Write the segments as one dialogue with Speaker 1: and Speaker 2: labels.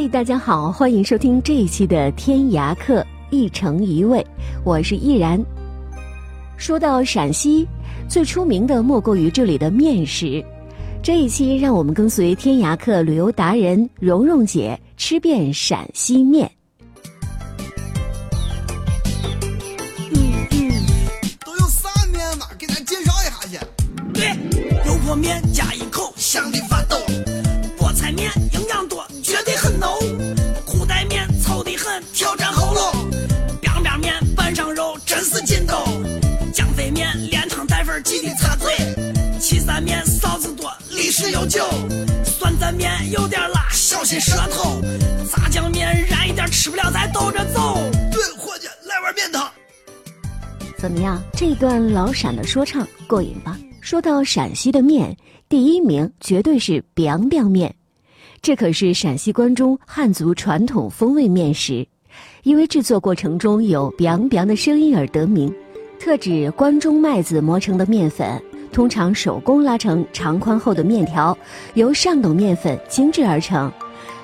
Speaker 1: 嗨，大家好，欢迎收听这一期的《天涯客》，一城一味，我是依然。说到陕西，最出名的莫过于这里的面食。这一期让我们跟随天涯客旅游达人蓉蓉姐吃遍陕西面。
Speaker 2: 嗯嗯，都有啥面嘛？给咱介绍一下去。
Speaker 3: 对，油泼面加一口，香的多，历史悠久。酸蘸面有点辣，小心舌头。炸酱面燃一点，吃不了咱兜着走。
Speaker 2: 对，伙计，来碗面汤。
Speaker 1: 怎么样？这段老陕的说唱过瘾吧？说到陕西的面，第一名绝对是 biang biang 面，这可是陕西关中汉族传统风味面食，因为制作过程中有 biang biang 的声音而得名。特指关中麦子磨成的面粉，通常手工拉成长宽厚的面条，由上等面粉精制而成，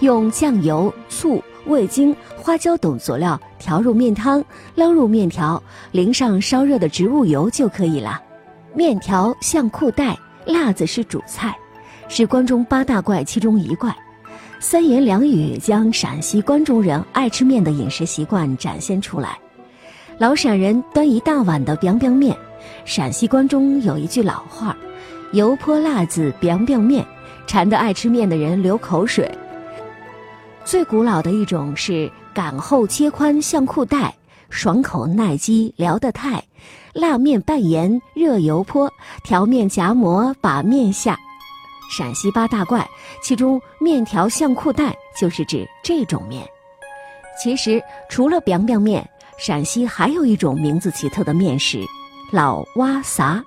Speaker 1: 用酱油、醋、味精、花椒等佐料调入面汤，捞入面条，淋上烧热的植物油就可以了。面条像裤带，辣子是主菜，是关中八大怪其中一怪。三言两语将陕西关中人爱吃面的饮食习惯展现出来。老陕人端一大碗的 biang biang 面，陕西关中有一句老话：“油泼辣子 biang biang 面”，馋得爱吃面的人流口水。最古老的一种是擀厚切宽像裤带，爽口耐饥聊得太，辣面拌盐热油泼，调面夹馍把面下。陕西八大怪，其中面条像裤带就是指这种面。其实除了 biang biang 面。陕西还有一种名字奇特的面食，老蛙撒，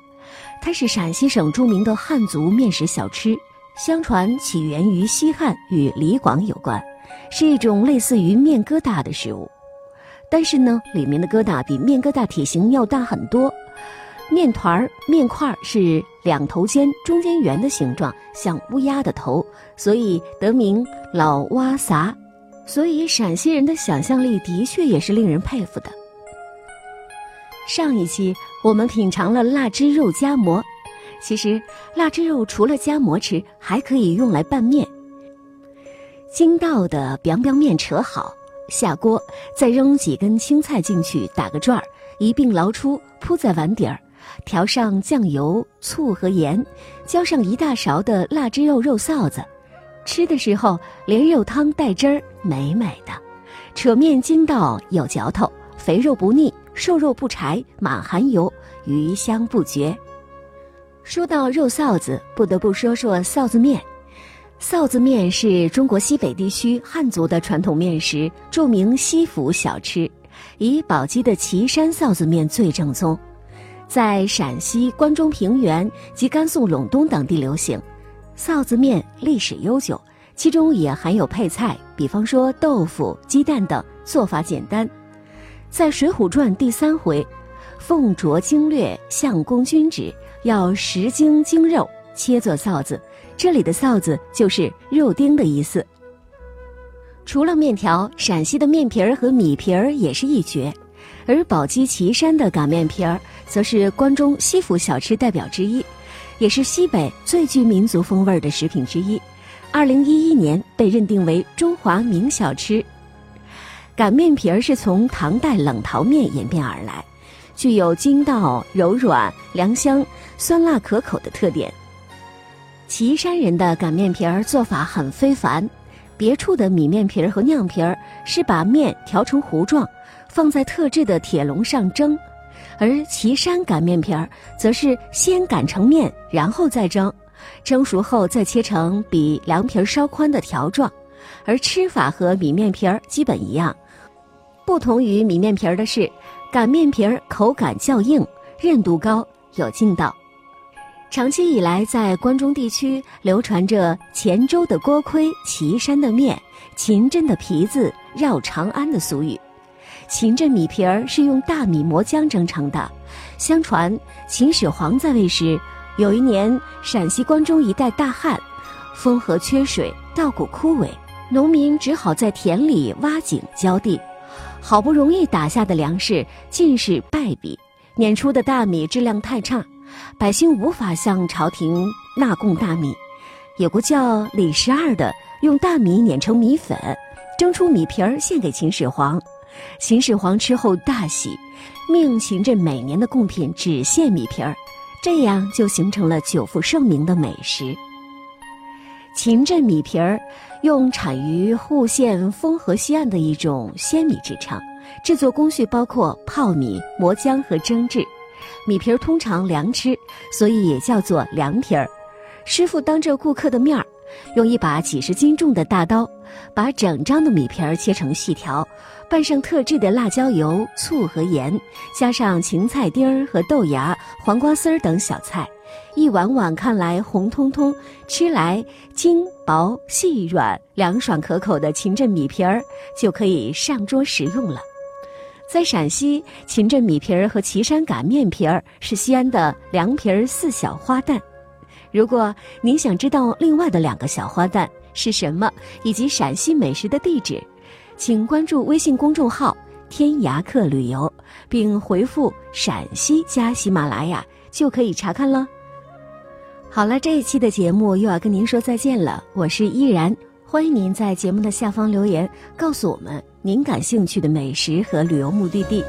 Speaker 1: 它是陕西省著名的汉族面食小吃，相传起源于西汉，与李广有关，是一种类似于面疙瘩的食物，但是呢，里面的疙瘩比面疙瘩体型要大很多，面团儿、面块儿是两头尖、中间圆的形状，像乌鸦的头，所以得名老蛙撒。所以，陕西人的想象力的确也是令人佩服的。上一期我们品尝了腊汁肉夹馍，其实腊汁肉除了夹馍吃，还可以用来拌面。筋道的 biang biang 面扯好，下锅再扔几根青菜进去，打个转儿，一并捞出，铺在碗底儿，调上酱油、醋和盐，浇上一大勺的腊汁肉肉臊子。吃的时候连肉汤带汁儿，美美的。扯面筋道有嚼头，肥肉不腻，瘦肉不柴，满含油，鱼香不绝。说到肉臊子，不得不说说臊子面。臊子面是中国西北地区汉族的传统面食，著名西府小吃，以宝鸡的岐山臊子面最正宗，在陕西关中平原及甘肃陇东等地流行。臊子面历史悠久，其中也含有配菜，比方说豆腐、鸡蛋等，做法简单。在《水浒传》第三回，凤啄经略相公君旨，要十斤精肉切作臊子，这里的臊子就是肉丁的意思。除了面条，陕西的面皮儿和米皮儿也是一绝，而宝鸡岐山的擀面皮儿，则是关中西府小吃代表之一。也是西北最具民族风味的食品之一，二零一一年被认定为中华名小吃。擀面皮儿是从唐代冷淘面演变而来，具有筋道、柔软、凉香、酸辣可口的特点。岐山人的擀面皮儿做法很非凡，别处的米面皮儿和酿皮儿是把面调成糊状，放在特制的铁笼上蒸。而岐山擀面皮儿，则是先擀成面，然后再蒸，蒸熟后再切成比凉皮儿稍宽的条状，而吃法和米面皮儿基本一样。不同于米面皮儿的是，擀面皮儿口感较硬，韧度高，有劲道。长期以来，在关中地区流传着“黔州的锅盔，岐山的面，秦镇的皮子绕长安”的俗语。秦镇米皮儿是用大米磨浆蒸成的。相传秦始皇在位时，有一年陕西关中一带大旱，沣河缺水，稻谷枯萎，农民只好在田里挖井浇地。好不容易打下的粮食尽是败笔，碾出的大米质量太差。百姓无法向朝廷纳贡大米，有个叫李十二的，用大米碾成米粉，蒸出米皮儿献给秦始皇。秦始皇吃后大喜，命秦镇每年的贡品只献米皮儿，这样就形成了久负盛名的美食。秦镇米皮儿用产于户县丰河西岸的一种鲜米制成，制作工序包括泡米、磨浆和蒸制。米皮儿通常凉吃，所以也叫做凉皮儿。师傅当着顾客的面儿，用一把几十斤重的大刀，把整张的米皮儿切成细条，拌上特制的辣椒油、醋和盐，加上芹菜丁儿和豆芽、黄瓜丝儿等小菜，一碗碗看来红彤彤，吃来筋薄细软、凉爽可口的秦镇米皮儿就可以上桌食用了。在陕西，秦镇米皮儿和岐山擀面皮儿是西安的凉皮儿四小花旦。如果您想知道另外的两个小花旦是什么，以及陕西美食的地址，请关注微信公众号“天涯客旅游”，并回复“陕西加喜马拉雅”就可以查看了。好了，这一期的节目又要跟您说再见了，我是依然。欢迎您在节目的下方留言，告诉我们您感兴趣的美食和旅游目的地。